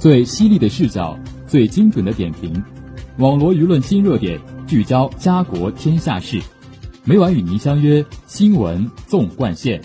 最犀利的视角，最精准的点评，网络舆论新热点，聚焦家国天下事。每晚与您相约新闻纵贯线。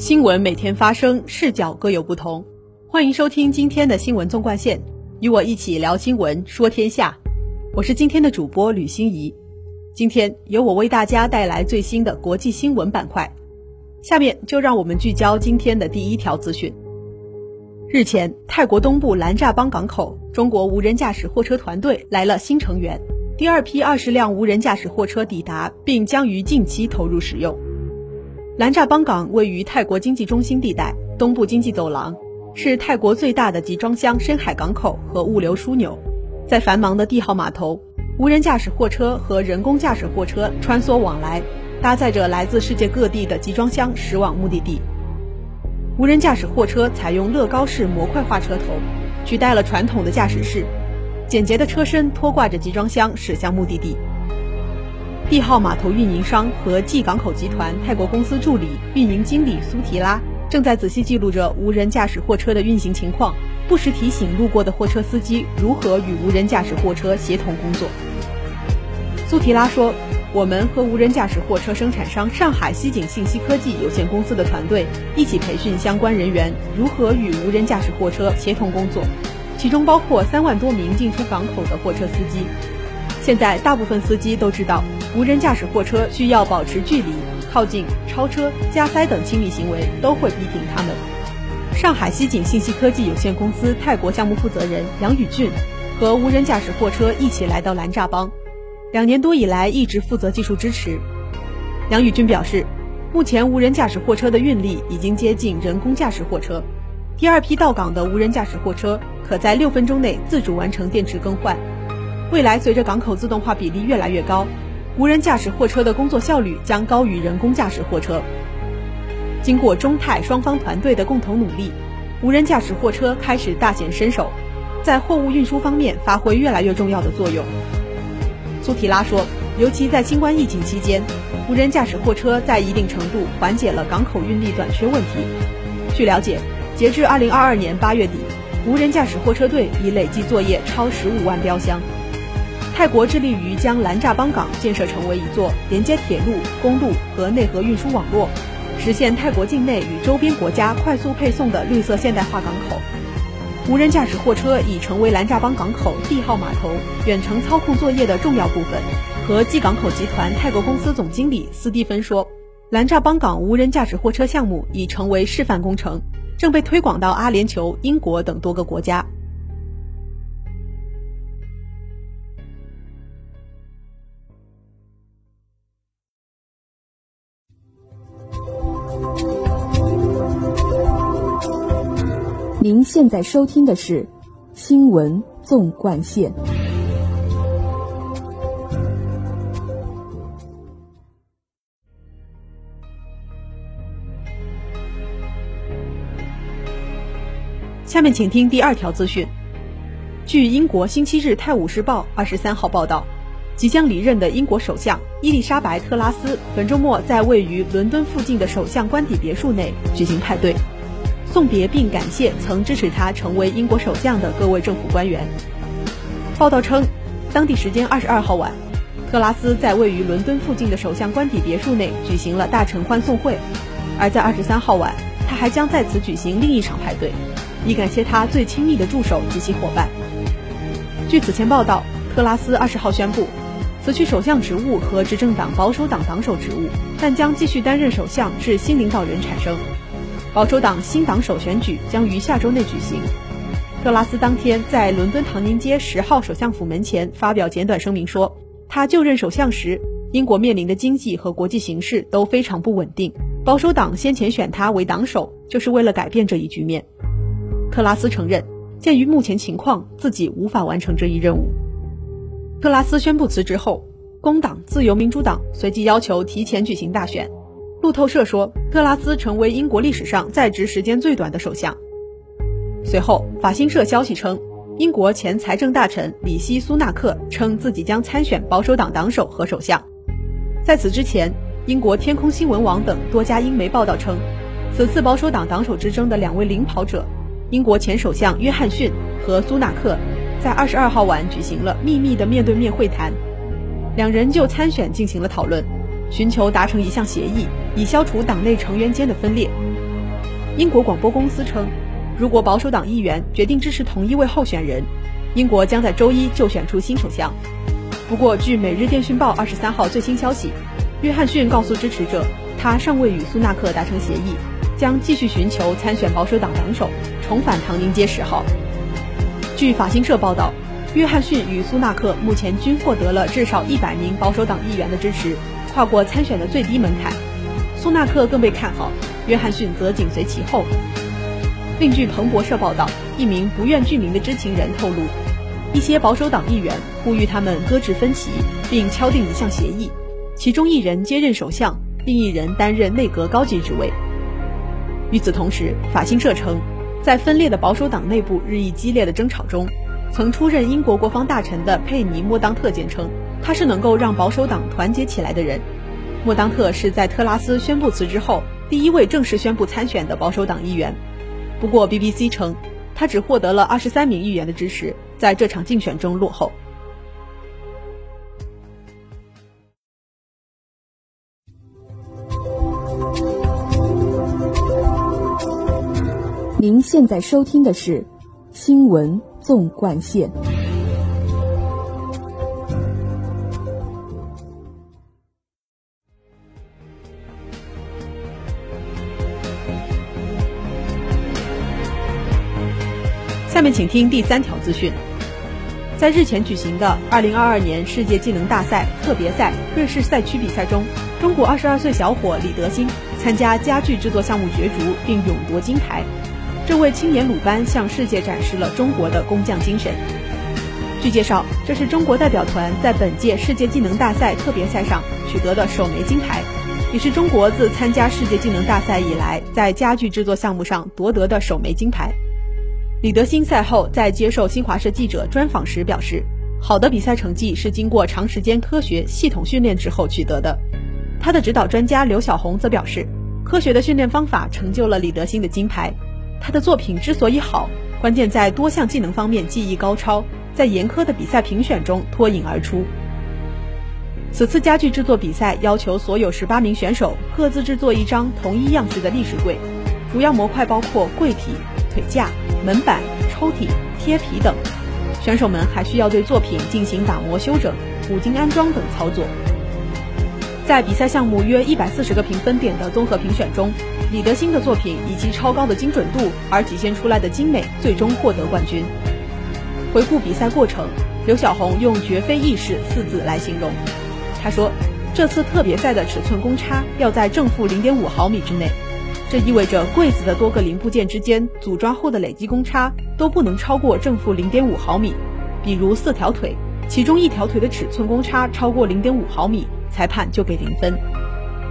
新闻每天发生，视角各有不同。欢迎收听今天的新闻纵贯线，与我一起聊新闻，说天下。我是今天的主播吕欣怡。今天由我为大家带来最新的国际新闻板块。下面就让我们聚焦今天的第一条资讯。日前，泰国东部兰乍邦港口，中国无人驾驶货车团队来了新成员，第二批二十辆无人驾驶货车抵达，并将于近期投入使用。兰乍邦港位于泰国经济中心地带东部经济走廊，是泰国最大的集装箱深海港口和物流枢纽。在繁忙的地号码头，无人驾驶货车和人工驾驶货车穿梭往来，搭载着来自世界各地的集装箱驶往目的地。无人驾驶货车采用乐高式模块化车头，取代了传统的驾驶室，简洁的车身拖挂着集装箱驶向目的地。地号码头运营商和 G 港口集团泰国公司助理运营经理苏提拉正在仔细记录着无人驾驶货车的运行情况，不时提醒路过的货车司机如何与无人驾驶货车协同工作。苏提拉说：“我们和无人驾驶货车生产商上海西景信息科技有限公司的团队一起培训相关人员如何与无人驾驶货车协同工作，其中包括三万多名进出港口的货车司机。现在，大部分司机都知道。”无人驾驶货车需要保持距离、靠近、超车、加塞等亲密行为都会逼停他们。上海西景信息科技有限公司泰国项目负责人杨宇俊和无人驾驶货车一起来到兰扎邦，两年多以来一直负责技术支持。杨宇俊表示，目前无人驾驶货车的运力已经接近人工驾驶货车，第二批到港的无人驾驶货车可在六分钟内自主完成电池更换。未来随着港口自动化比例越来越高。无人驾驶货车的工作效率将高于人工驾驶货车。经过中泰双方团队的共同努力，无人驾驶货车开始大显身手，在货物运输方面发挥越来越重要的作用。苏提拉说，尤其在新冠疫情期间，无人驾驶货车在一定程度缓解了港口运力短缺问题。据了解，截至2022年8月底，无人驾驶货车队已累计作业超15万标箱。泰国致力于将兰扎邦港建设成为一座连接铁路、公路和内河运输网络，实现泰国境内与周边国家快速配送的绿色现代化港口。无人驾驶货车已成为兰扎邦港口 D 号码头远程操控作业的重要部分。和冀港口集团泰国公司总经理斯蒂芬说，兰扎邦港无人驾驶货车项目已成为示范工程，正被推广到阿联酋、英国等多个国家。您现在收听的是《新闻纵贯线》。下面请听第二条资讯。据英国《星期日泰晤士报》二十三号报道，即将离任的英国首相伊丽莎白·特拉斯本周末在位于伦敦附近的首相官邸别墅内举行派对。送别并感谢曾支持他成为英国首相的各位政府官员。报道称，当地时间二十二号晚，特拉斯在位于伦敦附近的首相官邸别墅内举行了大臣欢送会，而在二十三号晚，他还将在此举行另一场派对，以感谢他最亲密的助手及其伙伴。据此前报道，特拉斯二十号宣布辞去首相职务和执政党保守党党首职务，但将继续担任首相至新领导人产生。保守党新党首选举将于下周内举行。特拉斯当天在伦敦唐宁街十号首相府门前发表简短声明说，他就任首相时，英国面临的经济和国际形势都非常不稳定。保守党先前选他为党首，就是为了改变这一局面。特拉斯承认，鉴于目前情况，自己无法完成这一任务。特拉斯宣布辞职后，工党、自由民主党随即要求提前举行大选。路透社说，特拉斯成为英国历史上在职时间最短的首相。随后，法新社消息称，英国前财政大臣里希·苏纳克称自己将参选保守党党首和首相。在此之前，英国天空新闻网等多家英媒报道称，此次保守党党首之争的两位领跑者，英国前首相约翰逊和苏纳克，在二十二号晚举行了秘密的面对面会谈，两人就参选进行了讨论。寻求达成一项协议，以消除党内成员间的分裂。英国广播公司称，如果保守党议员决定支持同一位候选人，英国将在周一就选出新首相。不过，据《每日电讯报》二十三号最新消息，约翰逊告诉支持者，他尚未与苏纳克达成协议，将继续寻求参选保守党党首，重返唐宁街十号。据法新社报道，约翰逊与苏纳克目前均获得了至少一百名保守党议员的支持。跨过参选的最低门槛，苏纳克更被看好，约翰逊则紧随其后。另据彭博社报道，一名不愿具名的知情人透露，一些保守党议员呼吁他们搁置分歧，并敲定一项协议，其中一人接任首相，另一人担任内阁高级职位。与此同时，法新社称，在分裂的保守党内部日益激烈的争吵中，曾出任英国国防大臣的佩尼·莫当特坚称。他是能够让保守党团结起来的人。莫当特是在特拉斯宣布辞职后第一位正式宣布参选的保守党议员。不过，BBC 称他只获得了二十三名议员的支持，在这场竞选中落后。您现在收听的是《新闻纵贯线》。请听第三条资讯。在日前举行的2022年世界技能大赛特别赛瑞士赛区比赛中，中国22岁小伙李德兴参加家具制作项目角逐，并勇夺金牌。这位青年鲁班向世界展示了中国的工匠精神。据介绍，这是中国代表团在本届世界技能大赛特别赛上取得的首枚金牌，也是中国自参加世界技能大赛以来在家具制作项目上夺得的首枚金牌。李德兴赛后在接受新华社记者专访时表示：“好的比赛成绩是经过长时间科学系统训练之后取得的。”他的指导专家刘晓红则表示：“科学的训练方法成就了李德兴的金牌。他的作品之所以好，关键在多项技能方面技艺高超，在严苛的比赛评选中脱颖而出。”此次家具制作比赛要求所有十八名选手各自制作一张同一样式的立式柜，主要模块包括柜体。腿架、门板、抽屉、贴皮等，选手们还需要对作品进行打磨、修整、五金安装等操作。在比赛项目约一百四十个评分点的综合评选中，李德兴的作品以其超高的精准度而体现出来的精美，最终获得冠军。回顾比赛过程，刘晓红用“绝非易事”四字来形容。他说：“这次特别赛的尺寸公差要在正负零点五毫米之内。”这意味着柜子的多个零部件之间组装后的累积公差都不能超过正负零点五毫米。比如四条腿，其中一条腿的尺寸公差超过零点五毫米，裁判就给零分。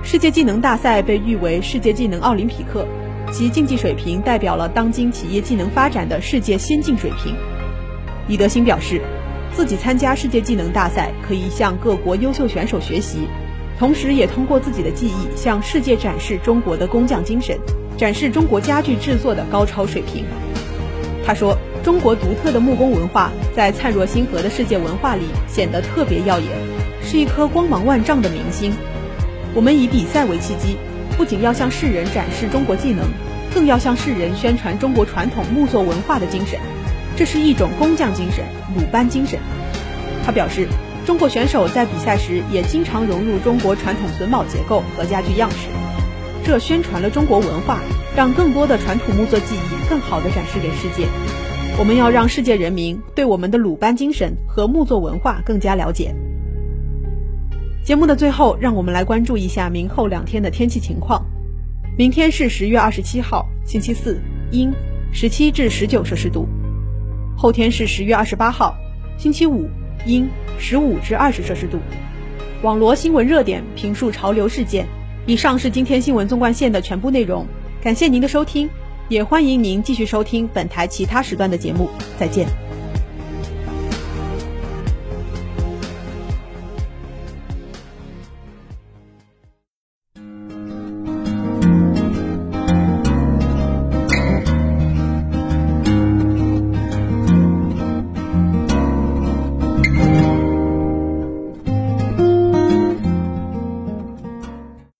世界技能大赛被誉为世界技能奥林匹克，其竞技水平代表了当今企业技能发展的世界先进水平。李德兴表示，自己参加世界技能大赛可以向各国优秀选手学习。同时，也通过自己的技艺向世界展示中国的工匠精神，展示中国家具制作的高超水平。他说：“中国独特的木工文化在灿若星河的世界文化里显得特别耀眼，是一颗光芒万丈的明星。我们以比赛为契机，不仅要向世人展示中国技能，更要向世人宣传中国传统木作文化的精神。这是一种工匠精神，鲁班精神。”他表示。中国选手在比赛时也经常融入中国传统榫卯结构和家具样式，这宣传了中国文化，让更多的传统木作技艺更好地展示给世界。我们要让世界人民对我们的鲁班精神和木作文化更加了解。节目的最后，让我们来关注一下明后两天的天气情况。明天是十月二十七号，星期四，阴，十七至十九摄氏度。后天是十月二十八号，星期五。阴，十五至二十摄氏度。网罗新闻热点，评述潮流事件，以上是今天新闻纵贯线的全部内容，感谢您的收听，也欢迎您继续收听本台其他时段的节目。再见。